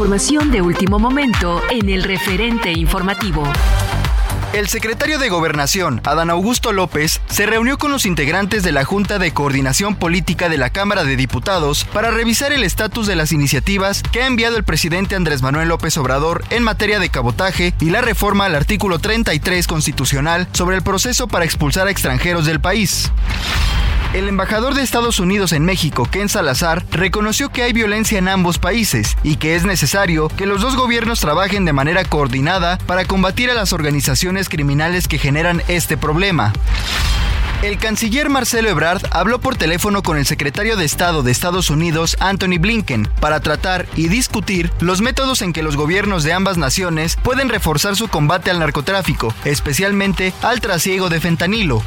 Información de último momento en el referente informativo. El secretario de Gobernación, Adán Augusto López, se reunió con los integrantes de la Junta de Coordinación Política de la Cámara de Diputados para revisar el estatus de las iniciativas que ha enviado el presidente Andrés Manuel López Obrador en materia de cabotaje y la reforma al artículo 33 constitucional sobre el proceso para expulsar a extranjeros del país. El embajador de Estados Unidos en México, Ken Salazar, reconoció que hay violencia en ambos países y que es necesario que los dos gobiernos trabajen de manera coordinada para combatir a las organizaciones criminales que generan este problema. El canciller Marcelo Ebrard habló por teléfono con el secretario de Estado de Estados Unidos, Anthony Blinken, para tratar y discutir los métodos en que los gobiernos de ambas naciones pueden reforzar su combate al narcotráfico, especialmente al trasiego de fentanilo.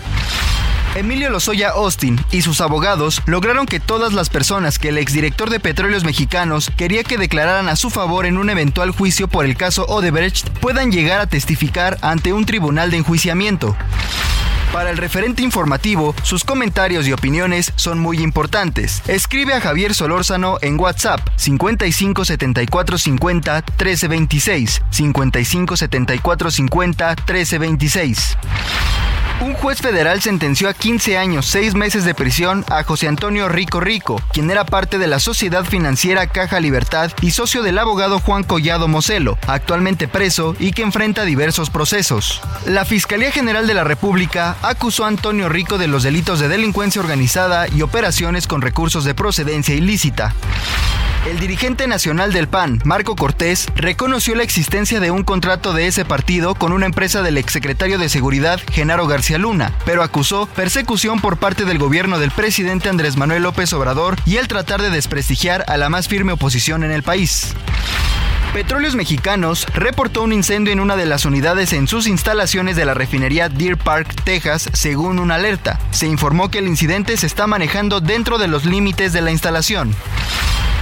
Emilio Lozoya Austin y sus abogados lograron que todas las personas que el exdirector de Petróleos Mexicanos quería que declararan a su favor en un eventual juicio por el caso Odebrecht puedan llegar a testificar ante un tribunal de enjuiciamiento. Para el referente informativo, sus comentarios y opiniones son muy importantes. Escribe a Javier Solórzano en WhatsApp 55 74 50 13 26 55 74 50 13 26. Un juez federal sentenció a 15 años, 6 meses de prisión a José Antonio Rico Rico, quien era parte de la sociedad financiera Caja Libertad y socio del abogado Juan Collado Moselo, actualmente preso y que enfrenta diversos procesos. La Fiscalía General de la República acusó a Antonio Rico de los delitos de delincuencia organizada y operaciones con recursos de procedencia ilícita. El dirigente nacional del PAN, Marco Cortés, reconoció la existencia de un contrato de ese partido con una empresa del exsecretario de Seguridad, Genaro García Luna, pero acusó persecución por parte del gobierno del presidente Andrés Manuel López Obrador y el tratar de desprestigiar a la más firme oposición en el país. Petróleos Mexicanos reportó un incendio en una de las unidades en sus instalaciones de la refinería Deer Park, Texas, según una alerta. Se informó que el incidente se está manejando dentro de los límites de la instalación.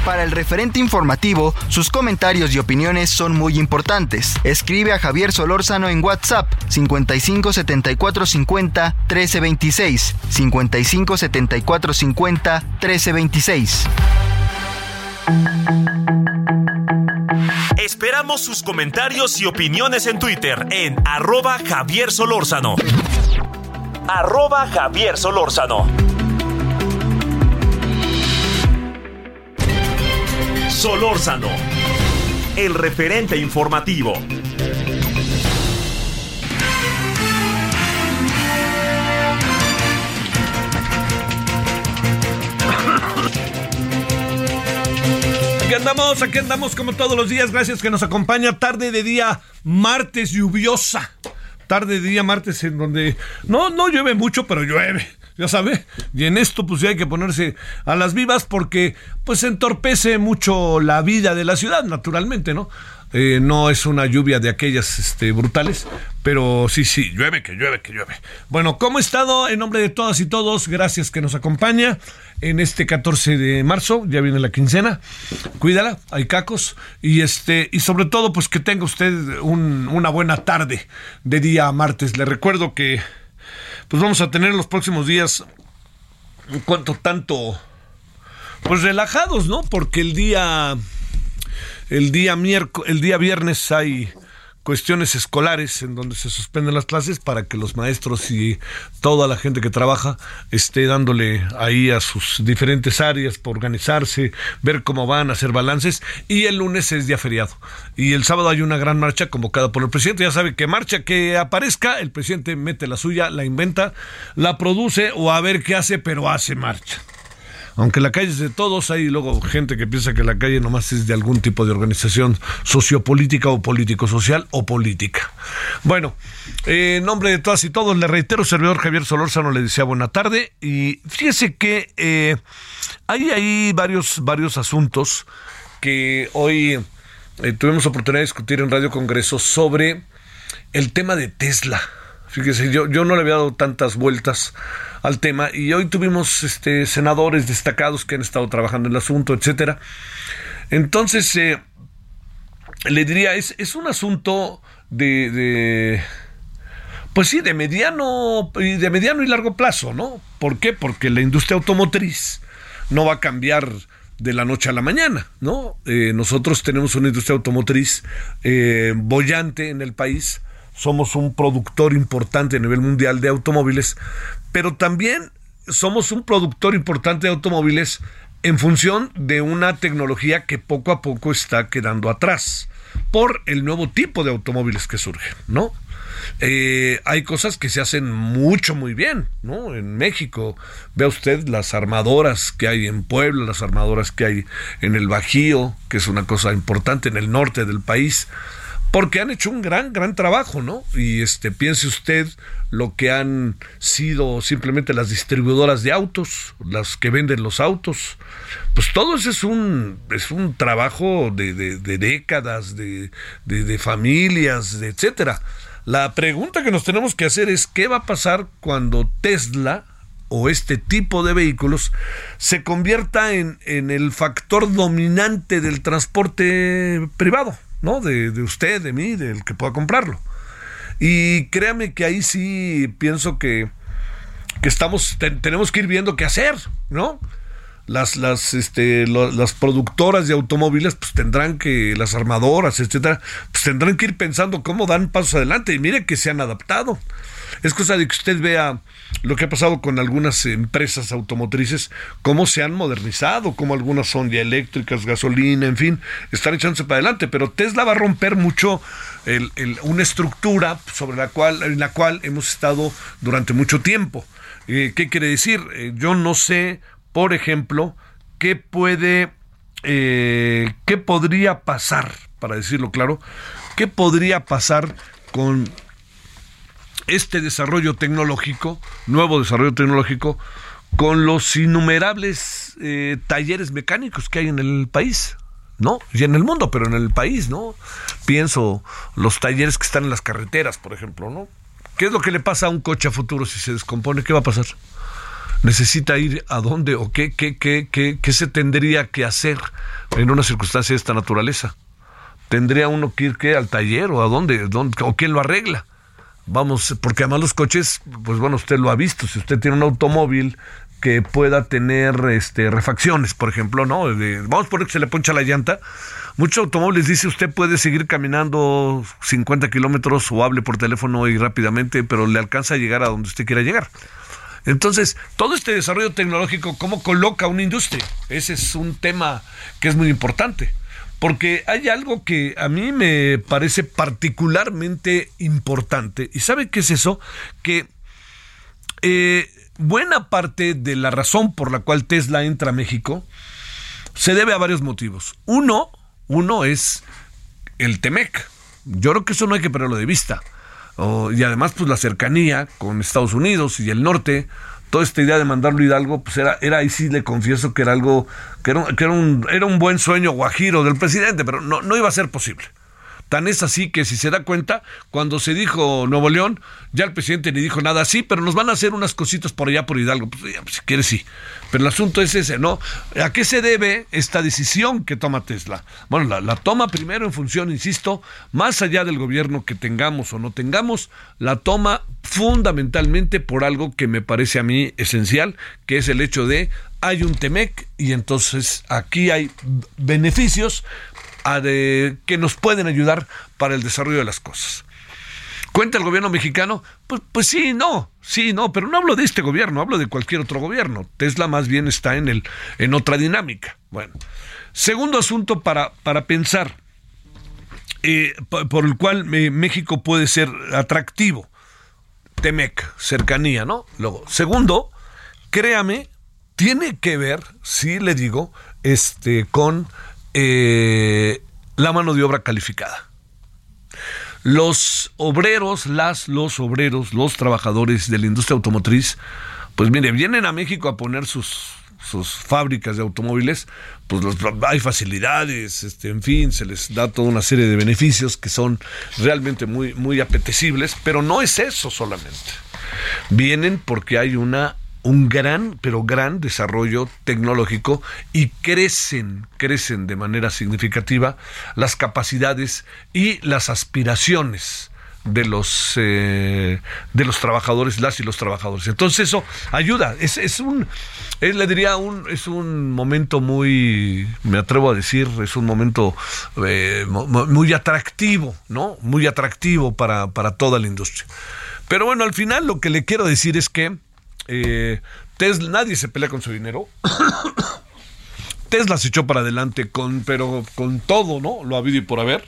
Para el referente informativo, sus comentarios y opiniones son muy importantes. Escribe a Javier Solórzano en WhatsApp 55 74 50 13 26 55 74 50 13 26. Esperamos sus comentarios y opiniones en Twitter en arroba Javier Solórzano. Arroba Javier Solórzano. Solórzano, el referente informativo. Aquí andamos, aquí andamos como todos los días. Gracias que nos acompaña. Tarde de día, martes lluviosa. Tarde de día, martes, en donde no, no llueve mucho, pero llueve. Ya sabe. Y en esto, pues ya hay que ponerse a las vivas porque, pues, entorpece mucho la vida de la ciudad, naturalmente, ¿no? Eh, no es una lluvia de aquellas este, brutales, pero sí, sí, llueve, que llueve, que llueve. Bueno, ¿cómo he estado? En nombre de todas y todos, gracias que nos acompaña en este 14 de marzo, ya viene la quincena, cuídala, hay cacos, y este, y sobre todo, pues que tenga usted un- una buena tarde de día martes. Le recuerdo que pues vamos a tener los próximos días un cuanto tanto pues relajados, ¿no? Porque el día el día miércoles, el día viernes hay cuestiones escolares en donde se suspenden las clases para que los maestros y toda la gente que trabaja esté dándole ahí a sus diferentes áreas por organizarse, ver cómo van, a hacer balances. Y el lunes es día feriado. Y el sábado hay una gran marcha convocada por el presidente, ya sabe que marcha que aparezca, el presidente mete la suya, la inventa, la produce o a ver qué hace, pero hace marcha aunque la calle es de todos, hay luego gente que piensa que la calle nomás es de algún tipo de organización sociopolítica o político-social o política. Bueno, eh, en nombre de todas y todos, le reitero, servidor Javier Solórzano le decía buena tarde y fíjese que eh, hay ahí varios, varios asuntos que hoy eh, tuvimos oportunidad de discutir en Radio Congreso sobre el tema de Tesla. Fíjese, yo, yo no le había dado tantas vueltas al tema y hoy tuvimos este, senadores destacados que han estado trabajando en el asunto, etcétera. Entonces, eh, le diría, es, es un asunto de, pues sí, de mediano, de mediano y largo plazo, ¿no? ¿Por qué? Porque la industria automotriz no va a cambiar de la noche a la mañana, ¿no? Eh, nosotros tenemos una industria automotriz eh, bollante en el país, somos un productor importante a nivel mundial de automóviles, pero también somos un productor importante de automóviles en función de una tecnología que poco a poco está quedando atrás por el nuevo tipo de automóviles que surgen, ¿no? Eh, hay cosas que se hacen mucho, muy bien, ¿no? En México, vea usted las armadoras que hay en Puebla, las armadoras que hay en el Bajío, que es una cosa importante en el norte del país porque han hecho un gran, gran trabajo, ¿no? Y este, piense usted lo que han sido simplemente las distribuidoras de autos, las que venden los autos. Pues todo eso es un, es un trabajo de, de, décadas, de, de, familias, de etcétera. La pregunta que nos tenemos que hacer es qué va a pasar cuando Tesla o este tipo de vehículos se convierta en, en el factor dominante del transporte privado. ¿No? De, usted, de mí, del que pueda comprarlo. Y créame que ahí sí pienso que, que estamos, tenemos que ir viendo qué hacer, ¿no? Las, las, este, las productoras de automóviles, pues tendrán que, las armadoras, etcétera, pues tendrán que ir pensando cómo dan pasos adelante. Y mire que se han adaptado. Es cosa de que usted vea lo que ha pasado con algunas empresas automotrices, cómo se han modernizado, cómo algunas son ya eléctricas, gasolina, en fin, están echándose para adelante. Pero Tesla va a romper mucho una estructura sobre la cual, en la cual hemos estado durante mucho tiempo. Eh, ¿Qué quiere decir? Eh, yo no sé, por ejemplo, qué puede, eh, qué podría pasar, para decirlo claro, qué podría pasar con este desarrollo tecnológico, nuevo desarrollo tecnológico, con los innumerables eh, talleres mecánicos que hay en el país, ¿no? Y en el mundo, pero en el país, ¿no? Pienso los talleres que están en las carreteras, por ejemplo, ¿no? ¿Qué es lo que le pasa a un coche a futuro si se descompone? ¿Qué va a pasar? ¿Necesita ir a dónde o qué, qué, qué, qué, qué se tendría que hacer en una circunstancia de esta naturaleza? ¿Tendría uno que ir ¿qué, al taller o a dónde, dónde o quién lo arregla? Vamos, porque además los coches, pues bueno, usted lo ha visto, si usted tiene un automóvil que pueda tener este refacciones, por ejemplo, ¿no? vamos a poner que se le poncha la llanta. Muchos automóviles dice usted puede seguir caminando 50 kilómetros o hable por teléfono y rápidamente, pero le alcanza a llegar a donde usted quiera llegar. Entonces, todo este desarrollo tecnológico, ¿cómo coloca una industria? Ese es un tema que es muy importante porque hay algo que a mí me parece particularmente importante. ¿Y sabe qué es eso? Que eh, buena parte de la razón por la cual Tesla entra a México se debe a varios motivos. Uno, uno es el Temec. Yo creo que eso no hay que perderlo de vista. y además, pues la cercanía con Estados Unidos y el norte, toda esta idea de mandarlo Hidalgo, pues era, era ahí sí le confieso que era algo, que era, que era, un, era un buen sueño guajiro del presidente, pero no, no iba a ser posible. Tan es así que si se da cuenta, cuando se dijo Nuevo León, ya el presidente ni dijo nada así, pero nos van a hacer unas cositas por allá por Hidalgo. Pues, pues, si quieres, sí. Pero el asunto es ese, ¿no? ¿A qué se debe esta decisión que toma Tesla? Bueno, la, la toma primero en función, insisto, más allá del gobierno que tengamos o no tengamos, la toma fundamentalmente por algo que me parece a mí esencial, que es el hecho de hay un TEMEC y entonces aquí hay beneficios que nos pueden ayudar para el desarrollo de las cosas. ¿Cuenta el gobierno mexicano? Pues, pues sí, no, sí, no, pero no hablo de este gobierno, hablo de cualquier otro gobierno. Tesla más bien está en, el, en otra dinámica. Bueno, segundo asunto para, para pensar, eh, por el cual eh, México puede ser atractivo. Temec, cercanía, ¿no? Luego, segundo, créame, tiene que ver, sí le digo, este, con eh, la mano de obra calificada. Los obreros, las, los obreros, los trabajadores de la industria automotriz, pues mire, vienen a México a poner sus, sus fábricas de automóviles, pues hay facilidades, este, en fin, se les da toda una serie de beneficios que son realmente muy, muy apetecibles, pero no es eso solamente. Vienen porque hay una un gran, pero gran desarrollo tecnológico y crecen, crecen de manera significativa las capacidades y las aspiraciones de los eh, de los trabajadores las y los trabajadores. Entonces eso ayuda. Es, es un le diría un es un momento muy me atrevo a decir es un momento eh, muy atractivo no muy atractivo para para toda la industria. Pero bueno al final lo que le quiero decir es que eh, Tesla, nadie se pelea con su dinero. Tesla se echó para adelante con, pero con todo, ¿no? Lo ha habido y por haber.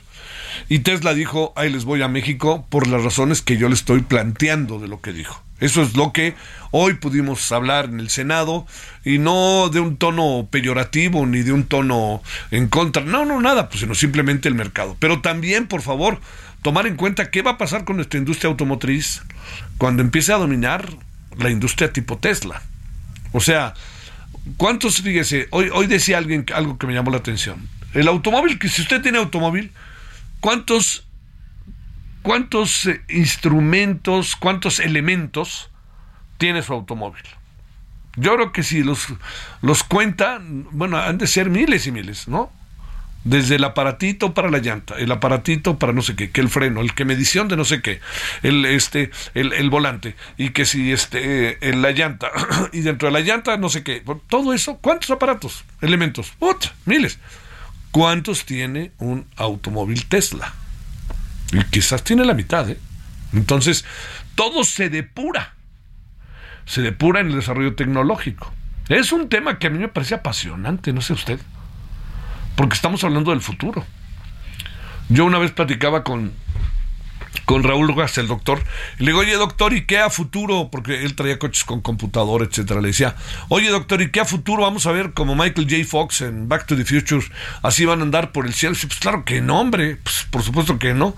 Y Tesla dijo, ahí les voy a México por las razones que yo le estoy planteando de lo que dijo. Eso es lo que hoy pudimos hablar en el Senado y no de un tono peyorativo ni de un tono en contra. No, no, nada, pues sino simplemente el mercado. Pero también, por favor, tomar en cuenta qué va a pasar con nuestra industria automotriz cuando empiece a dominar la industria tipo Tesla. O sea, ¿cuántos, fíjese, hoy, hoy decía alguien algo que me llamó la atención. El automóvil, que si usted tiene automóvil, ¿cuántos, cuántos eh, instrumentos, cuántos elementos tiene su automóvil? Yo creo que si los, los cuenta, bueno, han de ser miles y miles, ¿no? Desde el aparatito para la llanta, el aparatito para no sé qué, que el freno, el que medición de no sé qué, el este, el, volante, y que si este, en la llanta, y dentro de la llanta no sé qué, todo eso, ¿cuántos aparatos, elementos? miles. ¿Cuántos tiene un automóvil Tesla? Y quizás tiene la mitad, ¿eh? Entonces, todo se depura. Se depura en el desarrollo tecnológico. Es un tema que a mí me parece apasionante, no sé usted porque estamos hablando del futuro. Yo una vez platicaba con, con Raúl Rugas, el doctor, y le digo, oye doctor, ¿y qué a futuro? Porque él traía coches con computador, etcétera. Le decía, oye doctor, ¿y qué a futuro? Vamos a ver como Michael J. Fox en Back to the Future, así van a andar por el cielo. pues claro que no, hombre, pues por supuesto que no.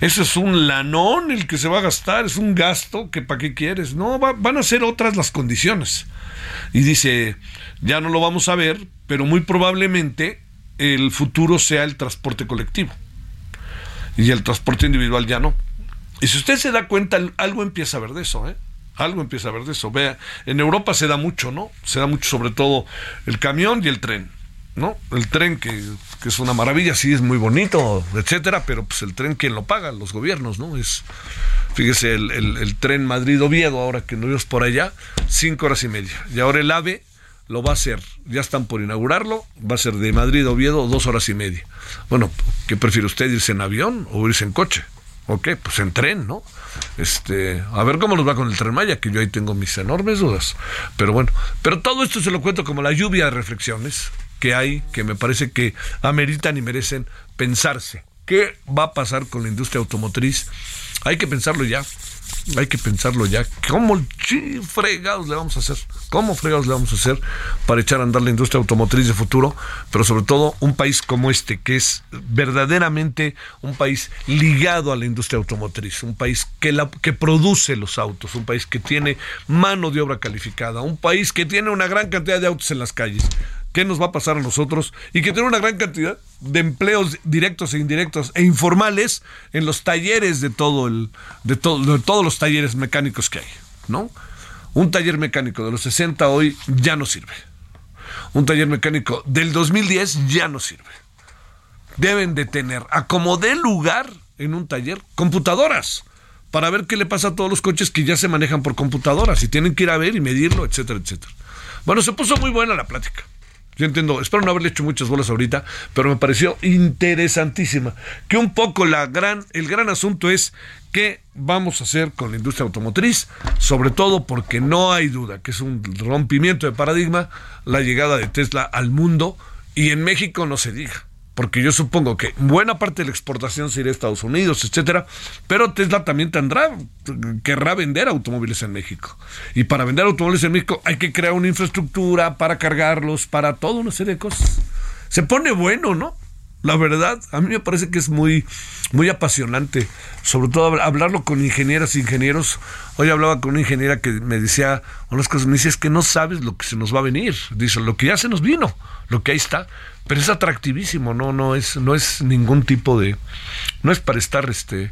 Eso es un lanón el que se va a gastar, es un gasto que para qué quieres. No, van a ser otras las condiciones. Y dice, ya no lo vamos a ver, pero muy probablemente el futuro sea el transporte colectivo y el transporte individual ya no. Y si usted se da cuenta, algo empieza a ver de eso, ¿eh? Algo empieza a ver de eso. Vea, en Europa se da mucho, ¿no? Se da mucho sobre todo el camión y el tren, ¿no? El tren que, es una maravilla, sí es muy bonito, etcétera, pero pues el tren quién lo paga, los gobiernos, ¿no? Es, fíjese, el, el tren Madrid-Oviedo, ahora que no es por allá, cinco horas y media. Y ahora el AVE lo va a hacer, ya están por inaugurarlo, va a ser de Madrid a Oviedo dos horas y media. Bueno, ¿qué prefiere usted, irse en avión o irse en coche? ¿O qué? Pues en tren, ¿no? Este, a ver cómo nos va con el tren Maya, que yo ahí tengo mis enormes dudas. Pero bueno, pero todo esto se lo cuento como la lluvia de reflexiones que hay, que me parece que ameritan y merecen pensarse. ¿Qué va a pasar con la industria automotriz? Hay que pensarlo ya hay que pensarlo ya. ¿Cómo fregados le vamos a hacer? ¿Cómo fregados le vamos a hacer para echar a andar la industria automotriz de futuro? Pero sobre todo un país como este, que es verdaderamente un país ligado a la industria automotriz, un país que, la, que produce los autos, un país que tiene mano de obra calificada, un país que tiene una gran cantidad de autos en las calles qué nos va a pasar a nosotros y que tiene una gran cantidad de empleos directos e indirectos e informales en los talleres de todo el de, todo, de todos los talleres mecánicos que hay, ¿no? Un taller mecánico de los 60 hoy ya no sirve. Un taller mecánico del 2010 ya no sirve. Deben de tener a como lugar en un taller computadoras para ver qué le pasa a todos los coches que ya se manejan por computadoras y tienen que ir a ver y medirlo, etcétera, etcétera. Bueno, se puso muy buena la plática. Yo entiendo, espero no haberle hecho muchas bolas ahorita, pero me pareció interesantísima. Que un poco la gran, el gran asunto es qué vamos a hacer con la industria automotriz, sobre todo porque no hay duda que es un rompimiento de paradigma la llegada de Tesla al mundo y en México no se diga porque yo supongo que buena parte de la exportación se irá a Estados Unidos, etcétera, pero Tesla también tendrá, querrá vender automóviles en México. Y para vender automóviles en México hay que crear una infraestructura para cargarlos, para toda una serie de cosas. Se pone bueno, ¿no? La verdad, a mí me parece que es muy, muy apasionante, sobre todo hablarlo con ingenieras e ingenieros. Hoy hablaba con una ingeniera que me decía unas cosas, me dice, es que no sabes lo que se nos va a venir. Dice, lo que ya se nos vino, lo que ahí está pero es atractivísimo, no, no es, no es ningún tipo de, no es para estar este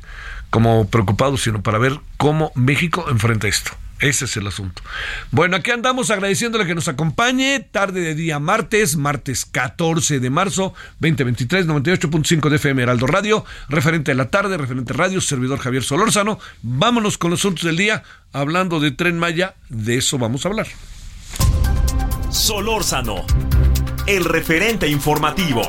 como preocupado, sino para ver cómo México enfrenta esto. Ese es el asunto. Bueno, aquí andamos agradeciéndole que nos acompañe. Tarde de día martes, martes 14 de marzo 2023, 98.5 de FM Heraldo Radio. Referente de la tarde, referente radio, servidor Javier Solórzano. Vámonos con los asuntos del día. Hablando de Tren Maya, de eso vamos a hablar. Solórzano el referente informativo.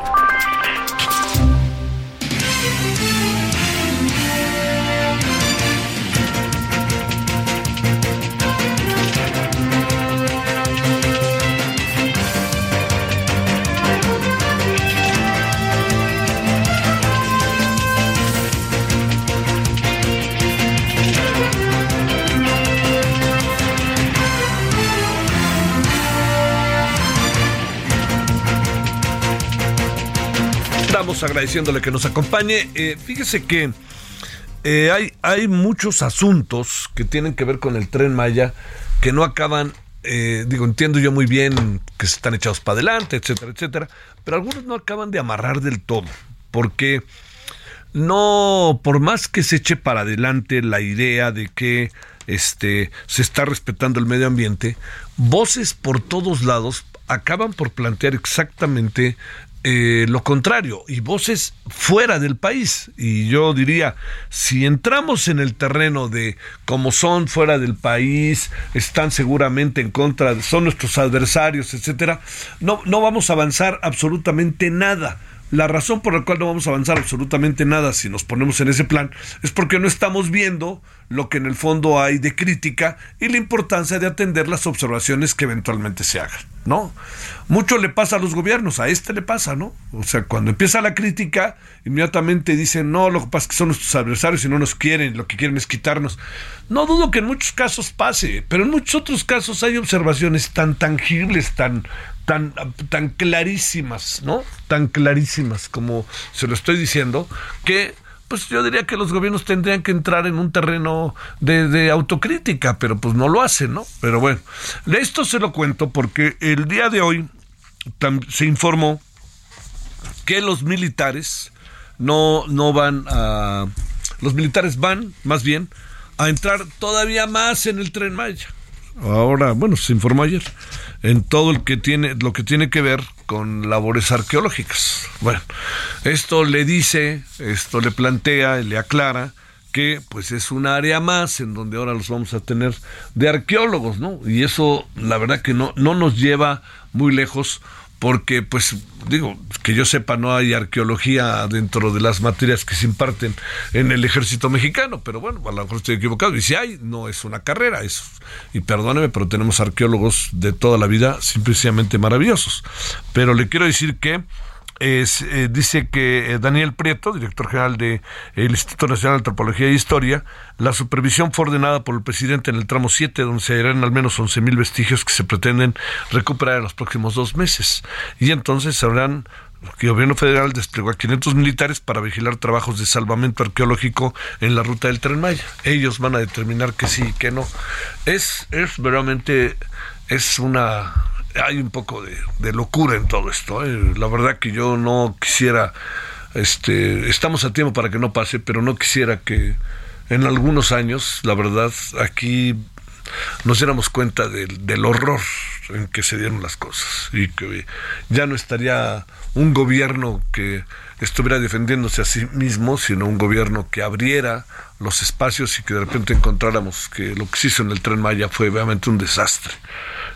Agradeciéndole que nos acompañe. Eh, fíjese que eh, hay, hay muchos asuntos que tienen que ver con el tren Maya que no acaban, eh, digo, entiendo yo muy bien que se están echados para adelante, etcétera, etcétera, pero algunos no acaban de amarrar del todo, porque no, por más que se eche para adelante la idea de que este, se está respetando el medio ambiente, voces por todos lados acaban por plantear exactamente eh, lo contrario y voces fuera del país. Y yo diría, si entramos en el terreno de como son fuera del país, están seguramente en contra, son nuestros adversarios, etcétera, no, no vamos a avanzar absolutamente nada. La razón por la cual no vamos a avanzar absolutamente nada si nos ponemos en ese plan es porque no estamos viendo lo que en el fondo hay de crítica y la importancia de atender las observaciones que eventualmente se hagan, ¿no? Mucho le pasa a los gobiernos, a este le pasa, ¿no? O sea, cuando empieza la crítica, inmediatamente dicen, no, lo que pasa es que son nuestros adversarios y no nos quieren, lo que quieren es quitarnos. No dudo que en muchos casos pase, pero en muchos otros casos hay observaciones tan tangibles, tan tan, tan clarísimas, ¿no? Tan clarísimas como se lo estoy diciendo, que pues yo diría que los gobiernos tendrían que entrar en un terreno de, autocrítica, pero pues no lo hacen, ¿no? Pero bueno, de esto se lo cuento porque el día de hoy se informó que los militares no, no van a... Los militares van, más bien, a entrar todavía más en el tren Maya. Ahora, bueno, se informó ayer en todo el que tiene, lo que tiene que ver con labores arqueológicas. Bueno, esto le dice, esto le plantea, le aclara que pues es un área más en donde ahora los vamos a tener de arqueólogos, ¿no? Y eso la verdad que no, no nos lleva muy lejos porque pues digo, que yo sepa no hay arqueología dentro de las materias que se imparten en el ejército mexicano, pero bueno, a lo mejor estoy equivocado, y si hay, no es una carrera, es, y perdóneme, pero tenemos arqueólogos de toda la vida simplemente maravillosos, pero le quiero decir que es, eh, dice que eh, Daniel Prieto, director general del Instituto Nacional de Antropología e Historia, la supervisión fue ordenada por el presidente en el tramo 7, donde se hallarán al menos 11.000 vestigios que se pretenden recuperar en los próximos dos meses. Y entonces sabrán el gobierno federal desplegó a 500 militares para vigilar trabajos de salvamento arqueológico en la ruta del Tren Maya. Ellos van a determinar que sí y que no. Es, es verdaderamente, es una hay un poco de, locura en todo esto. ¿eh? La verdad que yo no quisiera, este, estamos a tiempo para que no pase, pero no quisiera que en algunos años, la verdad, aquí nos diéramos cuenta del horror en que se dieron las cosas y que ya no estaría un gobierno que estuviera defendiéndose a sí mismo, sino un gobierno que abriera los espacios y que de repente encontráramos que lo que se hizo en el tren Maya fue obviamente un desastre,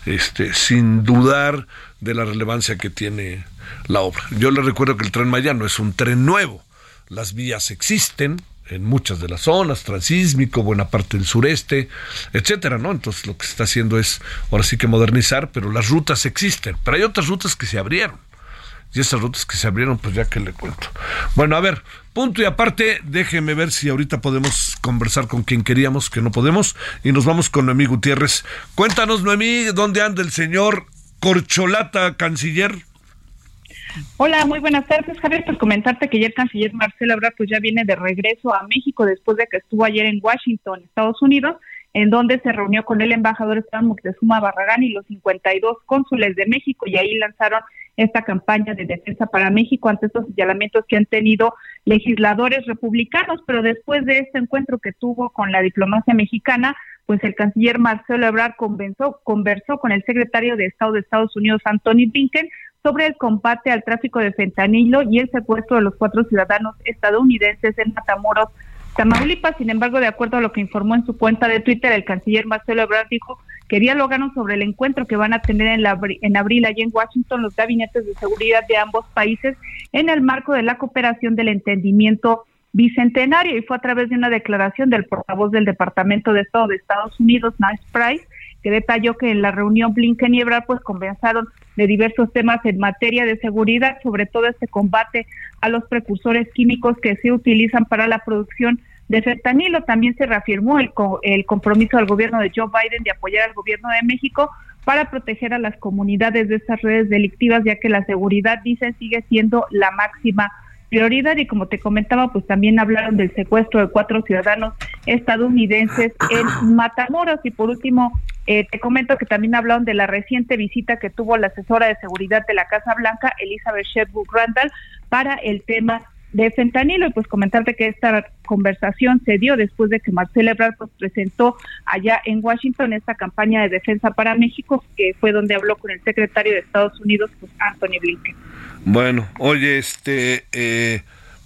este, sin dudar de la relevancia que tiene la obra. Yo le recuerdo que el tren Maya no es un tren nuevo, las vías existen, en muchas de las zonas, transísmico, buena parte del sureste, etcétera, ¿no? Entonces lo que se está haciendo es ahora sí que modernizar, pero las rutas existen, pero hay otras rutas que se abrieron. Y esas rutas que se abrieron, pues ya que le cuento. Bueno, a ver, punto y aparte, déjeme ver si ahorita podemos conversar con quien queríamos, que no podemos, y nos vamos con Noemí Gutiérrez. Cuéntanos, Noemí, ¿dónde anda el señor Corcholata, canciller? Hola, muy buenas tardes, Javier. Pues comentarte que ayer el canciller Marcelo Ebrard pues ya viene de regreso a México después de que estuvo ayer en Washington, Estados Unidos, en donde se reunió con el embajador Esteban Moctezuma Barragán y los 52 cónsules de México y ahí lanzaron esta campaña de defensa para México ante estos señalamientos que han tenido legisladores republicanos, pero después de este encuentro que tuvo con la diplomacia mexicana, pues el canciller Marcelo Ebrard conversó, conversó con el secretario de Estado de Estados Unidos, Anthony Blinken, sobre el combate al tráfico de fentanilo y el secuestro de los cuatro ciudadanos estadounidenses en Matamoros, Tamaulipas. Sin embargo, de acuerdo a lo que informó en su cuenta de Twitter, el canciller Marcelo Ebrard dijo que dialogaron sobre el encuentro que van a tener en, la, abril allí en Washington los gabinetes de seguridad de ambos países en el marco de la cooperación del entendimiento bicentenario y fue a través de una declaración del portavoz del Departamento de Estado de Estados Unidos, Nice Price, que detalló que en la reunión Blinken y Ebrard pues conversaron de diversos temas en materia de seguridad, sobre todo este combate a los precursores químicos que se utilizan para la producción de fentanilo. También se reafirmó el, el compromiso del gobierno de Joe Biden de apoyar al gobierno de México para proteger a las comunidades de estas redes delictivas, ya que la seguridad, dicen, sigue siendo la máxima prioridad y como te comentaba, pues también hablaron del secuestro de cuatro ciudadanos estadounidenses en Matamoros y por último eh, te comento que también hablaron de la reciente visita que tuvo la asesora de seguridad de la Casa Blanca, Elizabeth Shedwood Randall, para el tema de fentanilo y pues comentarte que esta conversación se dio después de que Marcelo Ebrard pues, presentó allá en Washington esta campaña de defensa para México que fue donde habló con el secretario de Estados Unidos pues Anthony Blinken. Bueno, oye, este eh,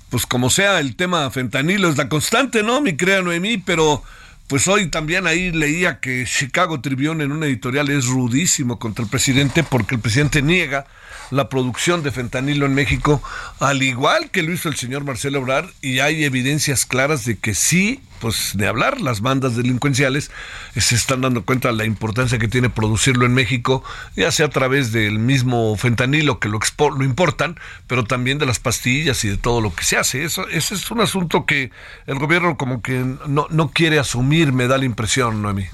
pues como sea el tema fentanilo es la constante, ¿no? Mi crea Noemí, pero pues hoy también ahí leía que Chicago Tribune en una editorial es rudísimo contra el presidente porque el presidente niega la producción de fentanilo en México, al igual que lo hizo el señor Marcelo Obrar, y hay evidencias claras de que sí, pues de hablar, las bandas delincuenciales se están dando cuenta de la importancia que tiene producirlo en México, ya sea a través del mismo fentanilo que lo, lo importan, pero también de las pastillas y de todo lo que se hace. Eso, ese es un asunto que el gobierno como que no, no quiere asumir, me da la impresión, Noemí.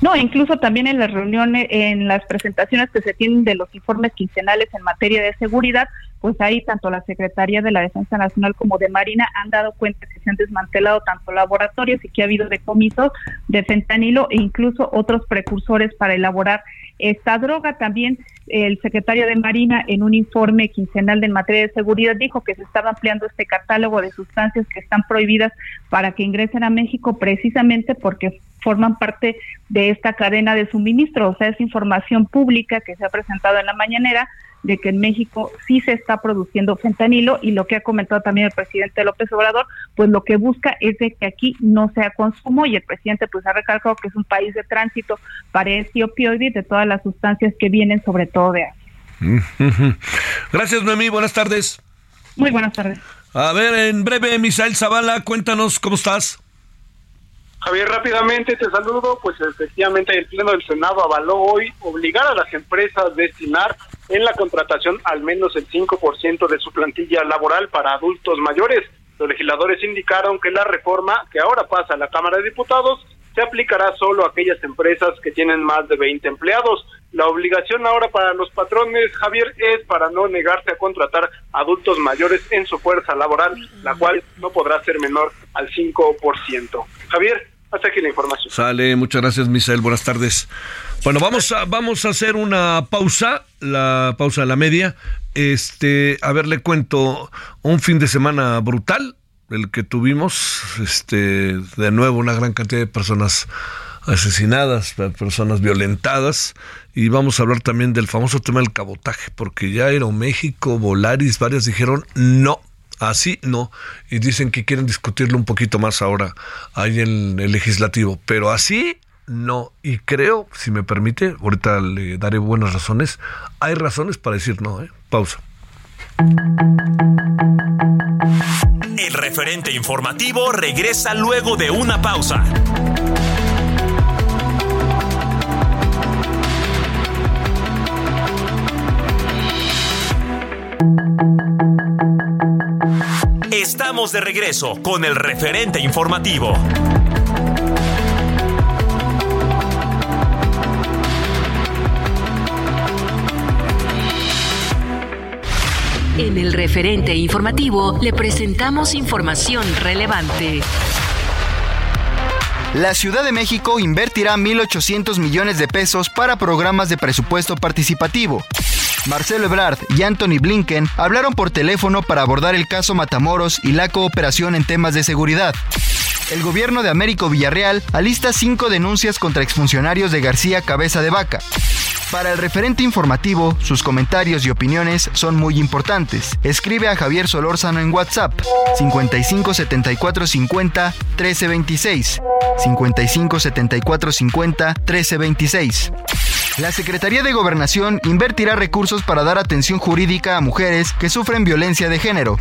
No, incluso también en las reuniones, en las presentaciones que se tienen de los informes quincenales en materia de seguridad, pues ahí tanto la Secretaría de la Defensa Nacional como de Marina han dado cuenta que se han desmantelado tanto laboratorios y que ha habido decomisos de fentanilo e incluso otros precursores para elaborar esta droga. También el secretario de Marina en un informe quincenal de materia de seguridad dijo que se estaba ampliando este catálogo de sustancias que están prohibidas para que ingresen a México precisamente porque forman parte de esta cadena de suministro, o sea, es información pública que se ha presentado en la mañanera de que en México sí se está produciendo fentanilo y lo que ha comentado también el presidente López Obrador, pues lo que busca es de que aquí no sea consumo y el presidente pues ha recalcado que es un país de tránsito para este opioide de todas las sustancias que vienen sobre todo de Asia. Gracias Noemí, buenas tardes. Muy buenas tardes. A ver, en breve, Misael Zavala, cuéntanos cómo estás. Javier, rápidamente te saludo. Pues efectivamente el Pleno del Senado avaló hoy obligar a las empresas a destinar en la contratación al menos el 5% de su plantilla laboral para adultos mayores. Los legisladores indicaron que la reforma que ahora pasa a la Cámara de Diputados se aplicará solo a aquellas empresas que tienen más de 20 empleados. La obligación ahora para los patrones, Javier, es para no negarse a contratar adultos mayores en su fuerza laboral, la cual no podrá ser menor al 5%. Javier, Hasta aquí la información. Sale, muchas gracias, Misael. Buenas tardes. Bueno, vamos a, vamos a hacer una pausa, la pausa de la media. Este, a ver, le cuento un fin de semana brutal, el que tuvimos, este, de nuevo una gran cantidad de personas asesinadas, personas violentadas, y vamos a hablar también del famoso tema del cabotaje, porque ya Aeroméxico, Volaris, varias dijeron no, así no, y dicen que quieren discutirlo un poquito más ahora ahí en el legislativo, pero así no, y creo, si me permite, ahorita le daré buenas razones, hay razones para decir no, ¿eh? pausa. El referente informativo regresa luego de una pausa. Estamos de regreso con el referente informativo. En el referente informativo le presentamos información relevante. La Ciudad de México invertirá 1.800 millones de pesos para programas de presupuesto participativo. Marcelo Ebrard y Anthony Blinken hablaron por teléfono para abordar el caso Matamoros y la cooperación en temas de seguridad. El gobierno de Américo Villarreal alista cinco denuncias contra exfuncionarios de García Cabeza de Vaca. Para el referente informativo, sus comentarios y opiniones son muy importantes. Escribe a Javier Solórzano en WhatsApp 55 74 50 13 26. 55 74 50 13 26. La Secretaría de Gobernación invertirá recursos para dar atención jurídica a mujeres que sufren violencia de género.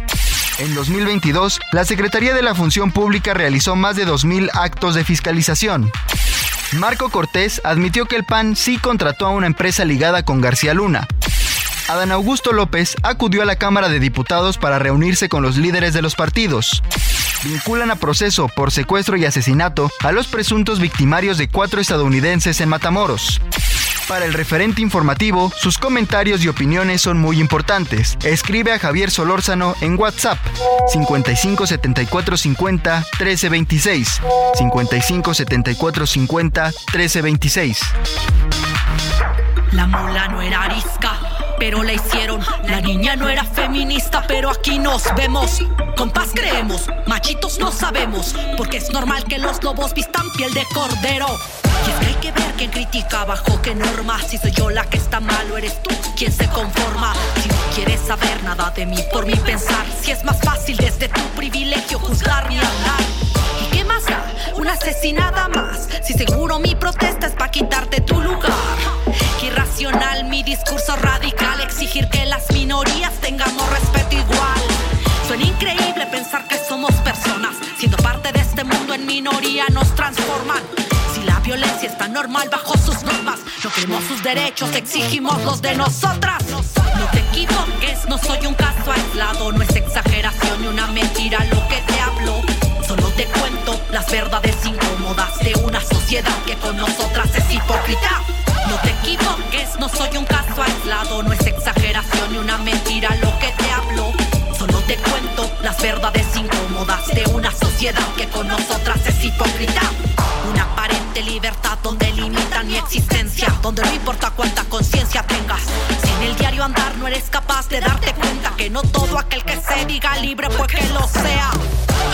En 2022, la Secretaría de la Función Pública realizó más de 2.000 actos de fiscalización. Marco Cortés admitió que el PAN sí contrató a una empresa ligada con García Luna. Adán Augusto López acudió a la Cámara de Diputados para reunirse con los líderes de los partidos. Vinculan a proceso por secuestro y asesinato a los presuntos victimarios de cuatro estadounidenses en Matamoros. Para el referente informativo, sus comentarios y opiniones son muy importantes. Escribe a Javier Solórzano en WhatsApp 55 74 50 13 26. 55 74 50 13 26. La mula no era arisca, pero la hicieron. La niña no era feminista, pero aquí nos vemos. Con creemos, machitos no sabemos, porque es normal que los lobos vistan piel de cordero. Y es que hay que ver quién critica bajo qué norma. Si soy yo la que está mal o eres tú quien se conforma. Si no quieres saber nada de mí por mi pensar, si es más fácil desde tu privilegio juzgar y hablar. ¿Y qué más da? Una asesinada más. Si seguro mi protesta es para quitarte tu lugar. Irracional mi discurso radical. Exigir que las minorías tengamos respeto igual. Suena increíble pensar que somos personas. Siendo parte de este mundo en minoría nos transforman. Si la violencia está normal bajo sus normas, no queremos sus derechos, exigimos los de nosotras. No te equivoques, no soy un caso aislado, no es exageración ni una mentira lo que te hablo. Solo te cuento las verdades incómodas de una sociedad que con nosotras es hipócrita. No soy un caso aislado, no es exageración ni una mentira lo que te hablo. Solo te cuento las verdades incómodas de una sociedad que con nosotras es hipócrita. Una aparente libertad donde limitan mi existencia, donde no importa cuánta conciencia tengas. Si en el diario andar no eres capaz de darte cuenta que no todo aquel que se diga libre pues que lo sea.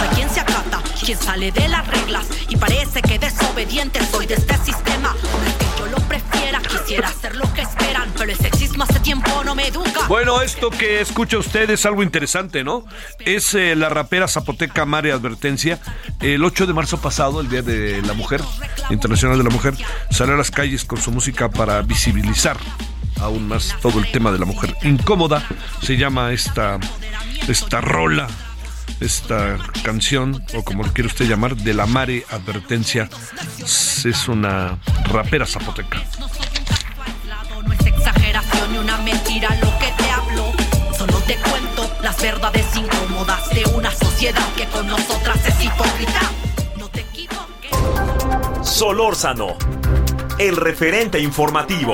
Hay quien se acata, quien sale de las reglas y parece que desobediente soy de este sistema. No es que yo lo prefiera, quisiera hacer lo que esperan, pero el sexismo hace tiempo no me educa. Bueno, esto que escucha usted es algo interesante, ¿no? Es eh, la rapera zapoteca Mare Advertencia. El 8 de marzo pasado, el Día de la Mujer, Internacional de la Mujer, salió a las calles con su música para visibilizar aún más todo el tema de la mujer incómoda. Se llama esta, esta rola esta canción, o como le quiere usted llamar, de la Mare Advertencia, es una rapera zapoteca. No es exageración ni una mentira lo que te hablo. Solo te cuento las verdades incómodas de una sociedad que con nosotras es hipócrita. No te equivoques. Solórzano, el referente informativo.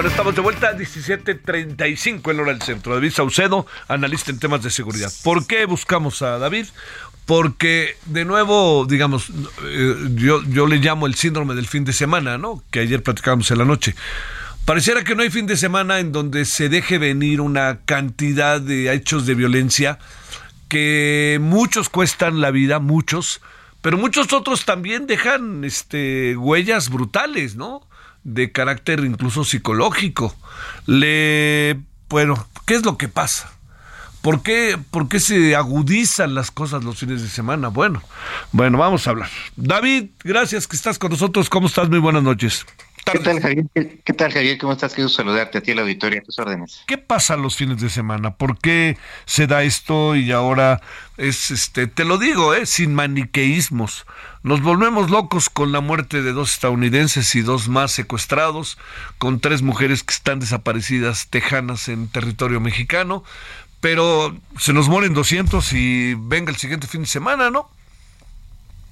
Bueno, estamos de vuelta a 17.35 en hora del centro. David Saucedo, analista en temas de seguridad. ¿Por qué buscamos a David? Porque, de nuevo, digamos, eh, yo, yo le llamo el síndrome del fin de semana, ¿no? Que ayer platicábamos en la noche. Pareciera que no hay fin de semana en donde se deje venir una cantidad de hechos de violencia que muchos cuestan la vida, muchos, pero muchos otros también dejan este, huellas brutales, ¿no? De carácter incluso psicológico. Le, bueno, ¿qué es lo que pasa? ¿Por qué, ¿Por qué se agudizan las cosas los fines de semana? Bueno, bueno, vamos a hablar. David, gracias que estás con nosotros. ¿Cómo estás? Muy buenas noches. ¿Qué tal, Javier? ¿Qué, tal, Javier? ¿Cómo estás? Quiero saludarte a ti, a la auditoría, a tus órdenes. ¿Qué pasa los fines de semana? ¿Por qué se da esto y ahora es, este, te lo digo, eh, sin maniqueísmos? Nos volvemos locos con la muerte de dos estadounidenses y dos más secuestrados, con tres mujeres que están desaparecidas tejanas en territorio mexicano, pero se nos mueren 200 y venga el siguiente fin de semana, ¿no?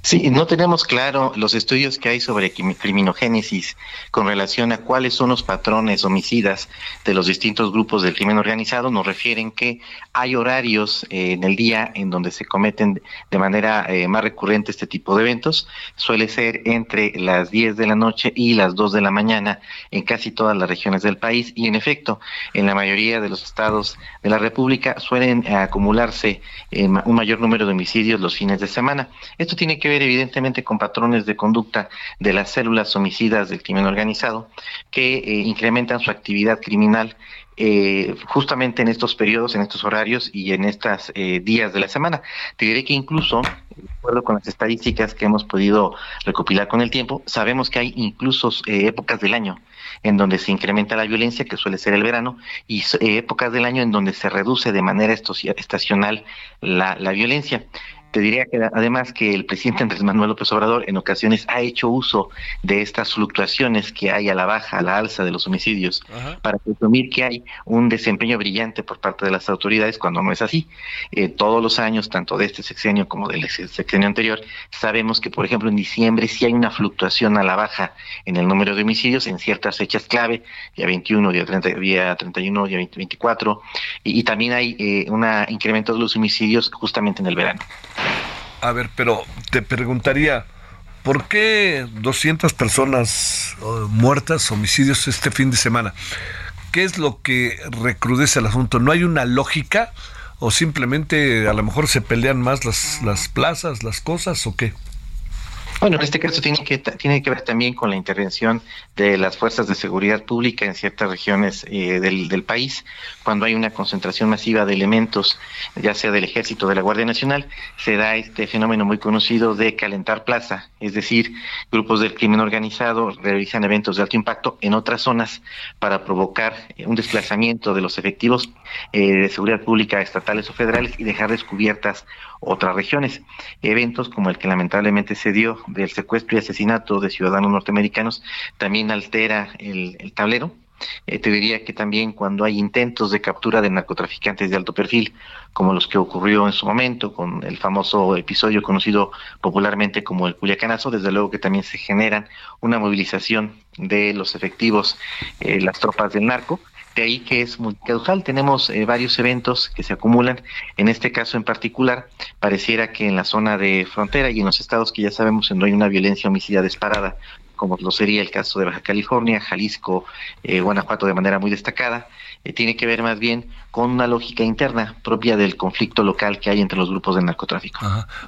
Sí, no tenemos claro los estudios que hay sobre criminogénesis con relación a cuáles son los patrones homicidas de los distintos grupos del crimen organizado. Nos refieren que hay horarios eh, en el día en donde se cometen de manera eh, más recurrente este tipo de eventos. Suele ser entre las 10 de la noche y las 2 de la mañana en casi todas las regiones del país y en efecto en la mayoría de los estados de la República suelen acumularse eh, un mayor número de homicidios los fines de semana. Esto tiene que ver evidentemente con patrones de conducta de las células homicidas del crimen organizado que eh, incrementan su actividad criminal eh, justamente en estos periodos, en estos horarios y en estos eh, días de la semana. Te diré que incluso, de acuerdo con las estadísticas que hemos podido recopilar con el tiempo, sabemos que hay incluso épocas del año en donde se incrementa la violencia, que suele ser el verano, y épocas del año en donde se reduce de manera estacional la, la violencia. Te diría que además que el presidente Andrés Manuel López Obrador en ocasiones ha hecho uso de estas fluctuaciones que hay a la baja, a la alza de los homicidios, para presumir que hay un desempeño brillante por parte de las autoridades cuando no es así. Eh, todos los años, tanto de este sexenio como del sexenio anterior, sabemos que, por ejemplo, en diciembre sí hay una fluctuación a la baja en el número de homicidios en ciertas fechas clave, día 21, día, 30, día 31, día 24, y, también hay eh, un incremento de los homicidios justamente en el verano. A ver, pero te preguntaría, ¿por qué 200 personas oh, muertas, homicidios este fin de semana? ¿Qué es lo que recrudece el asunto? ¿No hay una lógica? ¿O simplemente a lo mejor se pelean más las, las plazas, las cosas o qué? Bueno, en este caso tiene que, tiene que ver también con la intervención de las fuerzas de seguridad pública en ciertas regiones eh, del, del, país, cuando hay una concentración masiva de elementos, ya sea del ejército o de la Guardia Nacional, se da este fenómeno muy conocido de calentar plaza, es decir, grupos del crimen organizado realizan eventos de alto impacto en otras zonas para provocar eh, un desplazamiento de los efectivos eh, de seguridad pública estatales o federales y dejar descubiertas otras regiones. Eventos como el que lamentablemente se dio del secuestro y asesinato de ciudadanos norteamericanos también altera el, tablero. Eh, te diría que también cuando hay intentos de captura de narcotraficantes de alto perfil, como los que ocurrió en su momento con el famoso episodio conocido popularmente como el Culiacanazo, desde luego que también se generan una movilización de los efectivos, eh, las tropas del narco, de ahí que es muy causal. Tenemos eh, varios eventos que se acumulan. En este caso en particular, pareciera que en la zona de frontera y en los estados que ya sabemos en donde hay una violencia homicida disparada, como lo sería el caso de Baja California, Jalisco, eh, Guanajuato de manera muy destacada, eh, tiene que ver más bien con una lógica interna propia del conflicto local que hay entre los grupos de narcotráfico.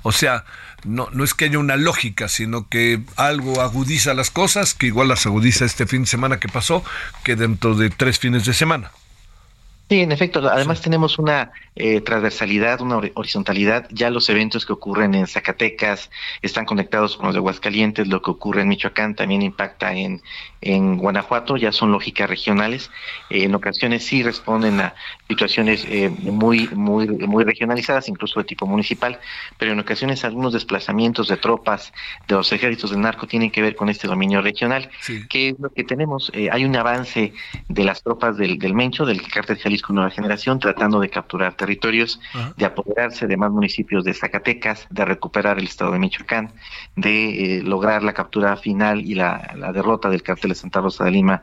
O sea, no, no es que haya una lógica, sino que algo agudiza las cosas, que igual las agudiza este fin de semana que pasó, que dentro de tres fines de semana. Sí, en efecto. Además tenemos una eh, transversalidad, una horizontalidad. Ya los eventos que ocurren en Zacatecas están conectados con los de Aguascalientes, lo que ocurre en Michoacán también impacta en, en Guanajuato, ya son lógicas regionales. Eh, en ocasiones sí responden a situaciones eh, muy, muy, muy regionalizadas, incluso de tipo municipal, pero en ocasiones algunos desplazamientos de tropas de los ejércitos del narco tienen que ver con este dominio regional. que es lo que tenemos? hay un avance de las tropas del, del Mencho, del cártel Jalisco Nueva Generación, tratando de capturar territorios, de apoderarse de más municipios de Zacatecas, de recuperar el estado de Michoacán, de eh, lograr la captura final y la, la derrota del cártel de Santa Rosa de Lima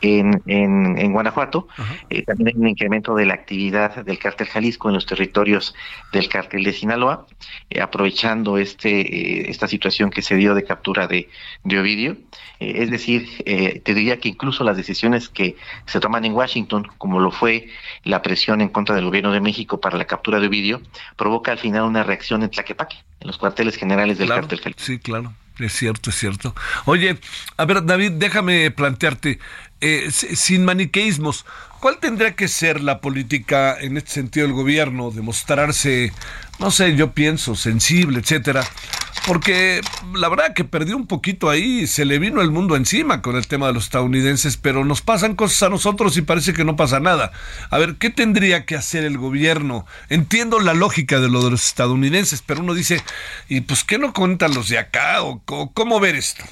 en, en, Guanajuato. Eh, también hay un incremento de la actividad del cártel Jalisco en los territorios del cártel de Sinaloa, eh, aprovechando este eh, esta situación que se dio de captura de, de Ovidio. es decir, te diría que incluso las decisiones que se toman en Washington, como lo fue la presión en contra del gobierno de México para la captura de Ovidio, provoca al final una reacción en Tlaquepaque, en los cuarteles generales del cártel Jalisco. Sí, claro. Es cierto, es cierto. Oye, a ver, David, déjame plantearte, eh, sin maniqueísmos, ¿cuál tendría que ser la política en este sentido del gobierno? Demostrarse, no sé, yo pienso, sensible, etcétera. Porque la verdad que perdió un poquito ahí, se le vino el mundo encima con el tema de los estadounidenses, pero nos pasan cosas a nosotros y parece que no pasa nada. A ver, ¿qué tendría que hacer el gobierno? Entiendo la lógica de lo de los estadounidenses, pero uno dice, ¿y pues qué no cuentan los de acá? ¿O cómo ver esto?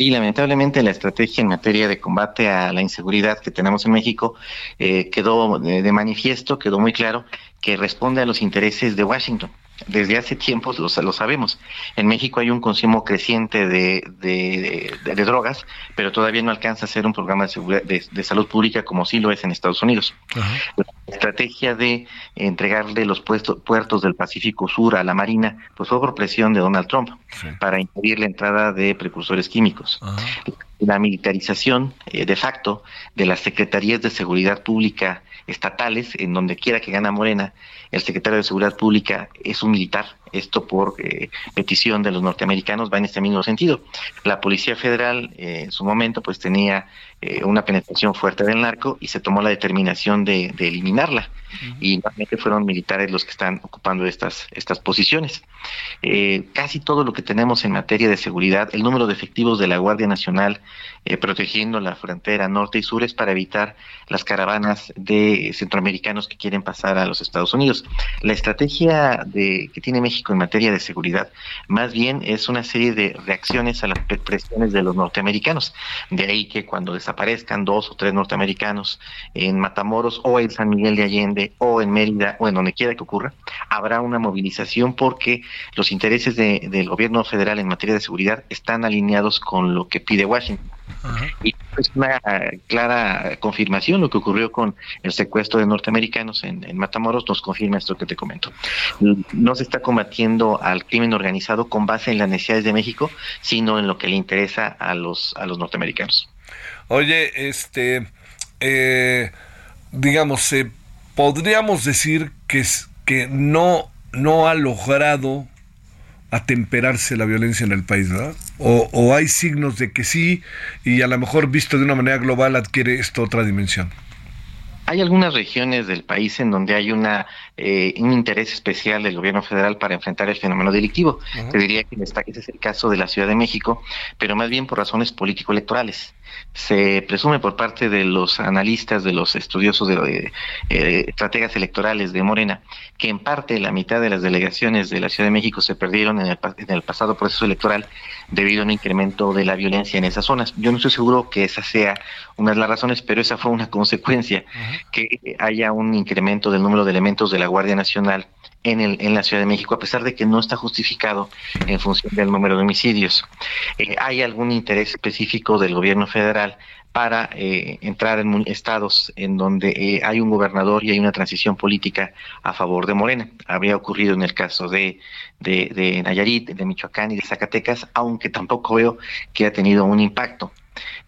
Y lamentablemente la estrategia en materia de combate a la inseguridad que tenemos en México eh, quedó de manifiesto, quedó muy claro que responde a los intereses de Washington desde hace tiempos lo, lo, sabemos. En México hay un consumo creciente de, de, drogas, pero todavía no alcanza a ser un programa de, de, salud pública como sí lo es en Estados Unidos. La estrategia de entregarle los puertos del Pacífico Sur a la Marina, pues fue por presión de Donald Trump para impedir la entrada de precursores químicos. La militarización eh, de facto de las secretarías de seguridad pública estatales, en donde quiera que gana Morena, el secretario de Seguridad Pública es un militar, esto por eh, petición de los norteamericanos va en este mismo sentido. La Policía Federal eh, en su momento pues tenía eh, una penetración fuerte del narco y se tomó la determinación de, eliminarla. Y normalmente fueron militares los que están ocupando estas, estas posiciones. casi todo lo que tenemos en materia de seguridad, el número de efectivos de la Guardia Nacional protegiendo la frontera norte y sur es para evitar las caravanas de centroamericanos que quieren pasar a los Estados Unidos. La estrategia de, que tiene México en materia de seguridad más bien es una serie de reacciones a las presiones de los norteamericanos. De ahí que cuando desaparezcan dos o tres norteamericanos en Matamoros o en San Miguel de Allende o en Mérida o en donde quiera que ocurra, habrá una movilización porque los intereses del gobierno federal en materia de seguridad están alineados con lo que pide Washington. Y es una clara confirmación lo que ocurrió con el secuestro de norteamericanos en, Matamoros, nos confirma esto que te comento. No se está combatiendo al crimen organizado con base en las necesidades de México, sino en lo que le interesa a los, a los norteamericanos. Oye, este, eh, digamos, eh, podríamos decir que, que no, no ha logrado atemperarse la violencia en el país, ¿verdad? O, o, hay signos de que sí y a lo mejor visto de una manera global adquiere esto otra dimensión. Hay algunas regiones del país en donde hay una eh, un interés especial del gobierno federal para enfrentar el fenómeno delictivo. Te diría que ese es el caso de la Ciudad de México, pero más bien por razones político-electorales. Se presume por parte de los analistas, de los estudiosos de eh, estrategas electorales de Morena, que en parte la mitad de las delegaciones de la Ciudad de México se perdieron en el, en el pasado proceso electoral debido a un incremento de la violencia en esas zonas. Yo no estoy seguro que esa sea una de las razones, pero esa fue una consecuencia, que haya un incremento del número de elementos de la Guardia Nacional en, el, en la Ciudad de México, a pesar de que no está justificado en función del número de homicidios. Eh, ¿Hay algún interés específico del gobierno federal para eh, entrar en estados en donde eh, hay un gobernador y hay una transición política a favor de Morena. Habría ocurrido en el caso de, de, Nayarit, de Michoacán y de Zacatecas, aunque tampoco veo que ha tenido un impacto.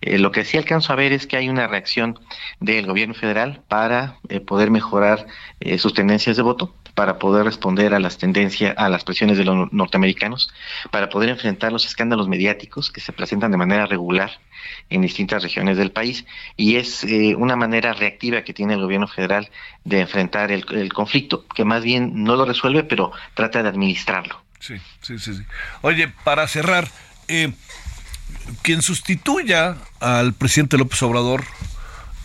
Eh, lo que sí alcanzo a ver es que hay una reacción del gobierno federal para eh, poder mejorar eh, sus tendencias de voto, para poder responder a las tendencias, a las presiones de los norteamericanos, para poder enfrentar los escándalos mediáticos que se presentan de manera regular en distintas regiones del país y es eh, una manera reactiva que tiene el gobierno federal de enfrentar el, conflicto, que más bien no lo resuelve, pero trata de administrarlo. Sí, sí, sí. Oye, para cerrar, eh, quien sustituya al presidente López Obrador,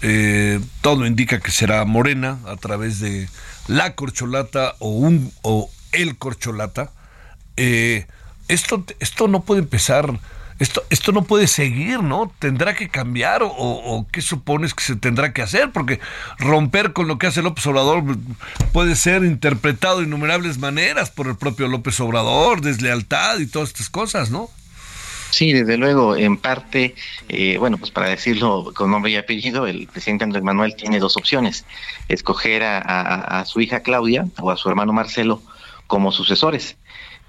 eh, todo indica que será Morena a través de la corcholata o un o el corcholata. Eh, esto, esto no puede empezar, esto, esto no puede seguir, ¿no? Tendrá que cambiar o, o, qué supones que se tendrá que hacer, porque romper con lo que hace López Obrador puede ser interpretado de innumerables maneras por el propio López Obrador, deslealtad y todas estas cosas, ¿no? Sí, desde luego, en parte, eh, bueno, pues para decirlo con nombre y apellido, el presidente Andrés Manuel tiene dos opciones, escoger a, su hija Claudia o a su hermano Marcelo como sucesores.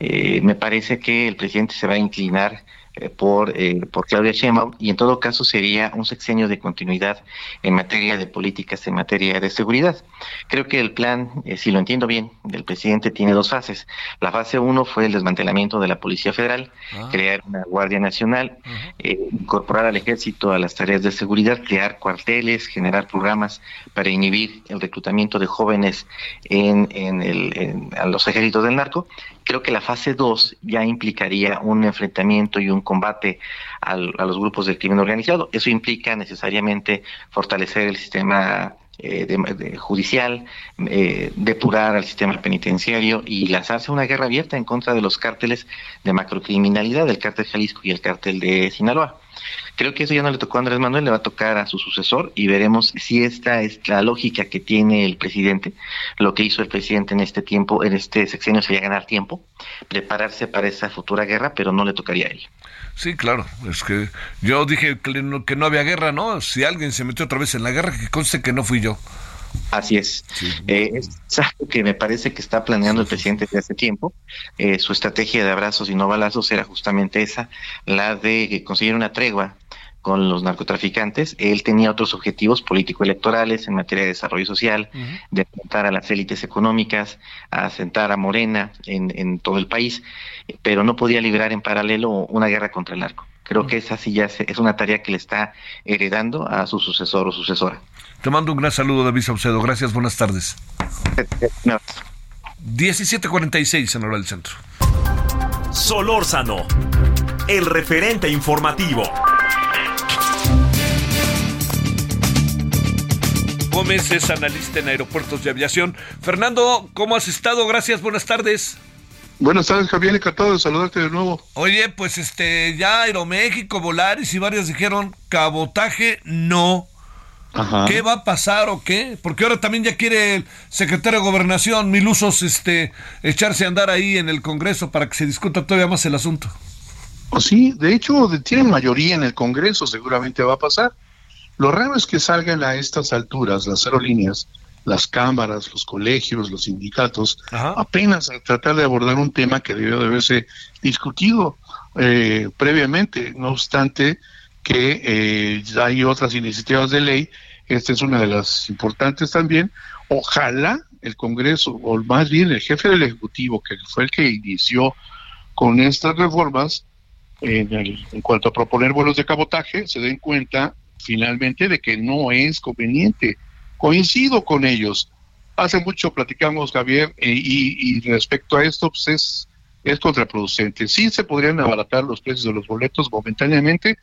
Eh, me parece que el presidente se va a inclinar eh, por, eh, por Claudia Sheinbaum y en todo caso sería un sexenio de continuidad en materia de políticas, en materia de seguridad. Creo que el plan, eh, si lo entiendo bien, del presidente tiene dos fases. La fase uno fue el desmantelamiento de la Policía Federal, ah. crear una Guardia Nacional, incorporar al ejército a las tareas de seguridad, crear cuarteles, generar programas para inhibir el reclutamiento de jóvenes en, en, el, en a los ejércitos del narco creo que la fase 2 ya implicaría un enfrentamiento y un combate a los grupos del crimen organizado. Eso implica necesariamente fortalecer el sistema eh, judicial, eh, depurar al sistema penitenciario y lanzarse una guerra abierta en contra de los cárteles de macrocriminalidad, el cártel Jalisco y el cártel de Sinaloa. Creo que eso ya no le tocó a Andrés Manuel, le va a tocar a su sucesor y veremos si esta es la lógica que tiene el presidente. Lo que hizo el presidente en este tiempo, en este sexenio, sería ganar tiempo, prepararse para esa futura guerra, pero no le tocaría a él. Sí, claro, es que yo dije que no, que no había guerra, ¿no? Si alguien se metió otra vez en la guerra, que conste que no fui yo. Así es. Eh, es algo que me parece que está planeando el presidente desde hace tiempo. Eh, su estrategia de abrazos y no balazos era justamente esa, la de conseguir una tregua con los narcotraficantes. Él tenía otros objetivos político-electorales en materia de desarrollo social, de asentar a las élites económicas, a asentar a Morena en, en, todo el país, pero no podía librar en paralelo una guerra contra el narco. Creo que esa sí ya es una tarea que le está heredando a su sucesor o sucesora. Te mando un gran saludo, David Saucedo. Gracias, buenas tardes. 17:46 en hora del centro. Solórzano, el referente informativo. Gómez es analista en aeropuertos de aviación. Fernando, ¿cómo has estado? Gracias, buenas tardes. Buenas tardes, Javier, encantado de saludarte de nuevo. Oye, pues este, ya Aeroméxico, Volaris y varios dijeron cabotaje no. ¿Qué va a pasar o qué? Porque ahora también ya quiere el secretario de Gobernación, Milusos, este, echarse a andar ahí en el Congreso para que se discuta todavía más el asunto. Oh, sí, de hecho, tienen mayoría en el Congreso, seguramente va a pasar. Lo raro es que salgan a estas alturas las aerolíneas, las cámaras, los colegios, los sindicatos, apenas a tratar de abordar un tema que debió de haberse discutido eh, previamente. No obstante, que eh, hay otras iniciativas de ley, esta es una de las importantes también. Ojalá el Congreso, o más bien el jefe del Ejecutivo, que fue el que inició con estas reformas, en, en cuanto a proponer vuelos de cabotaje, se den cuenta finalmente de que no es conveniente. Coincido con ellos. Hace mucho platicamos, Javier, eh, y, y, respecto a esto, pues es, es contraproducente. Sí se podrían abaratar los precios de los boletos momentáneamente,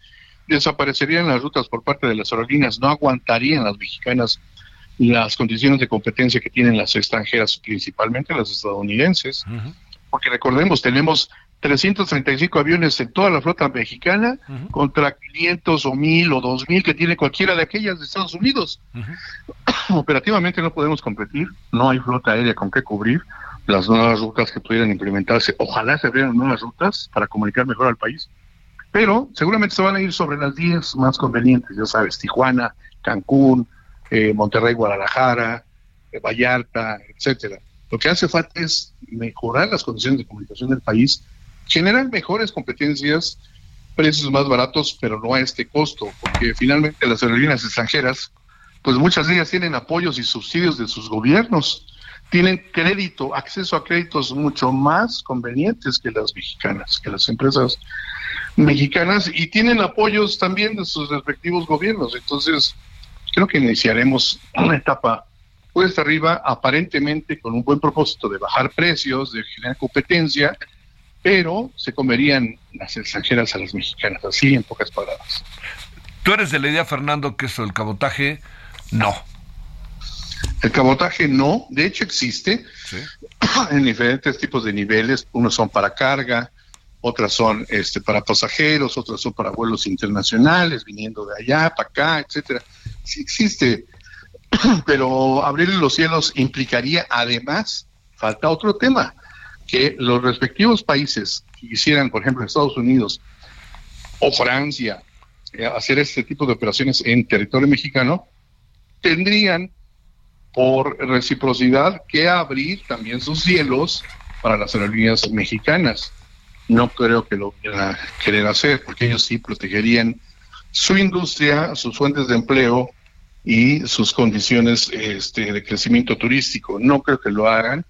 desaparecerían las rutas por parte de las aerolíneas, no aguantarían las mexicanas las condiciones de competencia que tienen las extranjeras, principalmente las estadounidenses, porque recordemos, tenemos 335 aviones en toda la flota mexicana contra 500 o 1000 o 2000 que tiene cualquiera de aquellas de Estados Unidos. Operativamente no podemos competir, no hay flota aérea con qué cubrir las nuevas rutas que pudieran implementarse. Ojalá se abrieran nuevas rutas para comunicar mejor al país pero seguramente se van a ir sobre las 10 más convenientes, ya sabes, Tijuana, Cancún, eh, Monterrey, Guadalajara, eh, Vallarta, etcétera. Lo que hace falta es mejorar las condiciones de comunicación del país, generar mejores competencias, precios más baratos, pero no a este costo, porque finalmente las aerolíneas extranjeras, pues muchas de ellas tienen apoyos y subsidios de sus gobiernos. tienen crédito, acceso a créditos mucho más convenientes que las mexicanas, que las empresas mexicanas y tienen apoyos también de sus respectivos gobiernos. Entonces, creo que iniciaremos una etapa pues arriba, aparentemente con un buen propósito de bajar precios, de generar competencia, pero se comerían las extranjeras a las mexicanas, así en pocas palabras. ¿Tú eres de la idea, Fernando, que esto del cabotaje no? El cabotaje no, de hecho existe en diferentes tipos de niveles, unos son para carga, otras son este, para pasajeros, otras son para vuelos internacionales, viniendo de allá, para acá, etcétera. Sí existe, pero abrir los cielos implicaría además, falta otro tema, que los respectivos países que quisieran, por ejemplo, Estados Unidos o Francia, eh, hacer este tipo de operaciones en territorio mexicano, tendrían por reciprocidad que abrir también sus cielos para las aerolíneas mexicanas no creo que lo a querer hacer, porque ellos sí protegerían su industria, sus fuentes de empleo y sus condiciones este, de crecimiento turístico. No creo que lo hagan.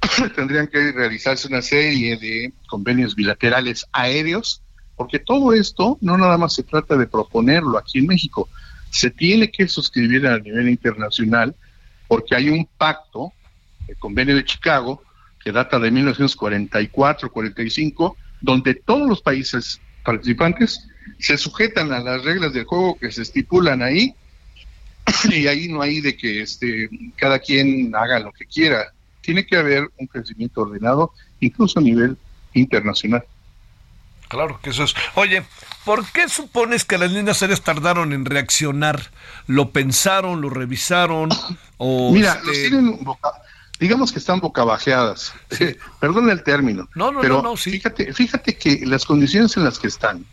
Tendrían que realizarse una serie de convenios bilaterales aéreos, porque todo esto no nada más se trata de proponerlo aquí en México, se tiene que suscribir a nivel internacional, porque hay un pacto, el convenio de Chicago, que data de 1944-45, donde todos los países participantes se sujetan a las reglas del juego que se estipulan ahí y ahí no hay de que este cada quien haga lo que quiera. Tiene que haber un crecimiento ordenado, incluso a nivel internacional. Claro que eso es. Oye, ¿por qué supones que las líneas aéreas tardaron en reaccionar? ¿Lo pensaron, lo revisaron? O Mira, los este tienen digamos que están bocabajeadas, perdón el término, no, no, pero no, fíjate, fíjate que las condiciones en las que están,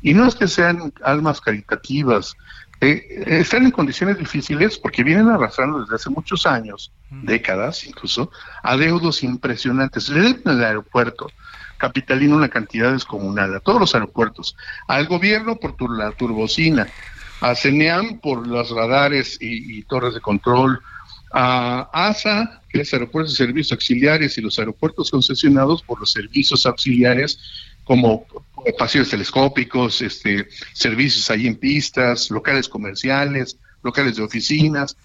y no es que sean almas caritativas, eh, están en condiciones difíciles porque vienen arrastrando desde hace muchos años, décadas incluso, adeudos impresionantes. Le deben al aeropuerto capitalino una cantidad descomunal, a todos los aeropuertos, al gobierno por la turbocina, a CENEAM por los radares y torres de control, a ASA, que es Aeropuertos de Servicios Auxiliares, y los aeropuertos concesionados por los servicios auxiliares como pasillos telescópicos, este, servicios ahí en pistas, locales comerciales, locales de oficinas.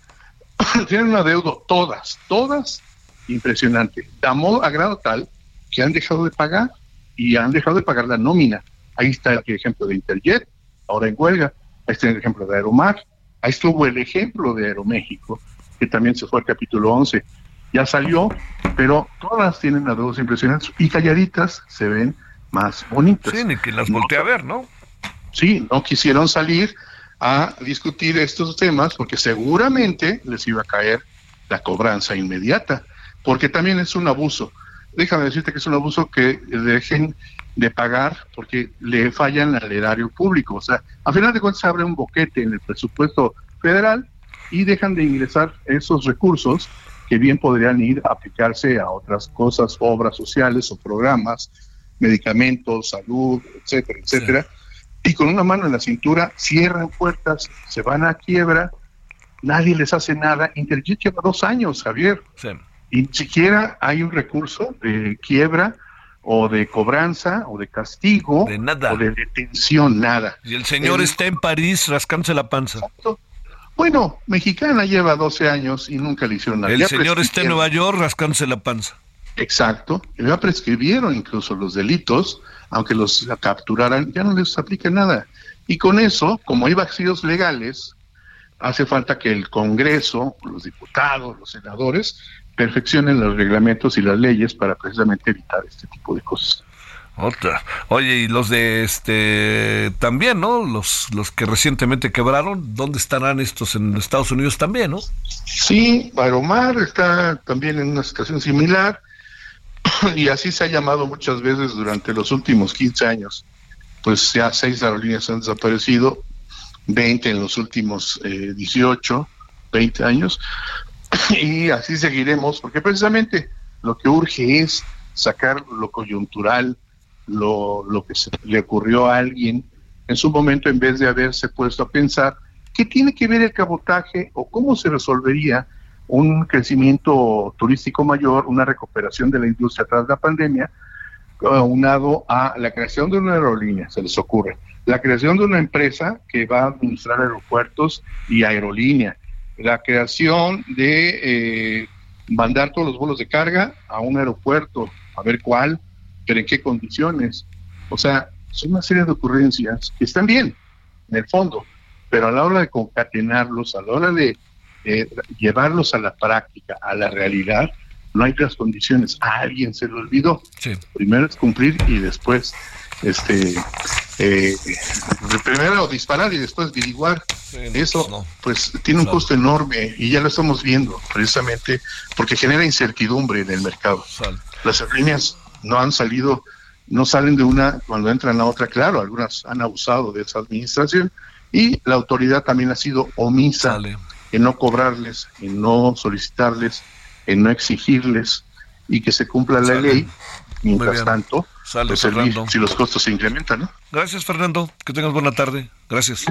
Tienen una deuda, todas, todas, impresionante. De a grado tal que han dejado de pagar y han dejado de pagar la nómina. Ahí está el ejemplo de Interjet, ahora en huelga. Ahí está el ejemplo de Aeromar. Ahí estuvo el ejemplo de Aeroméxico que también se fue al capítulo 11. Ya salió, pero todas tienen adeudos impresionantes y calladitas se ven más bonitas. Sí, ni que las volteé a ver, ¿no? Sí, no quisieron salir a discutir estos temas porque seguramente les iba a caer la cobranza inmediata, porque también es un abuso. Déjame decirte que es un abuso que dejen de pagar porque le fallan al erario público. O sea, a final de cuentas abre un boquete en el presupuesto federal y dejan de ingresar esos recursos que bien podrían ir a aplicarse a otras cosas, obras sociales o programas, medicamentos, salud, etcétera, etcétera. Y con una mano en la cintura cierran puertas, se van a quiebra, nadie les hace nada. Interjet lleva dos años, Javier. Y ni siquiera hay un recurso de quiebra o de cobranza o de castigo de nada. o de detención, nada. Y el señor está en París rascándose la panza. Bueno, mexicana lleva 12 años y nunca le hicieron nada. El señor está en Nueva York rascándose la panza. Exacto. Ya prescribieron incluso los delitos, aunque los capturaran, ya no les aplica nada. Y con eso, como hay vacíos legales, hace falta que el Congreso, los diputados, los senadores, perfeccionen los reglamentos y las leyes para precisamente evitar este tipo de cosas. Otra. Oye, y los de este también, ¿no? Los, los que recientemente quebraron, ¿dónde estarán estos en Estados Unidos también, no? Sí, Aeromar está también en una situación similar y así se ha llamado muchas veces durante los últimos 15 años. Pues ya seis aerolíneas han desaparecido, 20 en los últimos eh, 18, 20 años y así seguiremos, porque precisamente lo que urge es sacar lo coyuntural, lo, lo que se le ocurrió a alguien en su momento en vez de haberse puesto a pensar qué tiene que ver el cabotaje o cómo se resolvería un crecimiento turístico mayor, una recuperación de la industria tras la pandemia, unado a la creación de una aerolínea, se les ocurre, la creación de una empresa que va a administrar aeropuertos y aerolínea, la creación de eh, mandar todos los vuelos de carga a un aeropuerto, a ver cuál, pero en qué condiciones. O sea, son una serie de ocurrencias que están bien, en el fondo, pero a la hora de concatenarlos, a la hora de llevarlos a la práctica, a la realidad, no hay las condiciones. A alguien se le olvidó. Primero es cumplir y después, este, eh, primero disparar y después averiguar. Eso, pues, tiene un costo enorme y ya lo estamos viendo, precisamente porque genera incertidumbre en el mercado. Las aerolíneas no han salido, no salen de una cuando entran a otra, claro, algunas han abusado de esa administración y la autoridad también ha sido omisa en no cobrarles, en no solicitarles, en no exigirles y que se cumpla la ley. Mientras tanto, pues si los costos se incrementan, ¿no? Gracias, Fernando. Que tengas buena tarde. Gracias.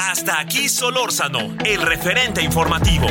Hasta aquí Solórzano, el referente informativo.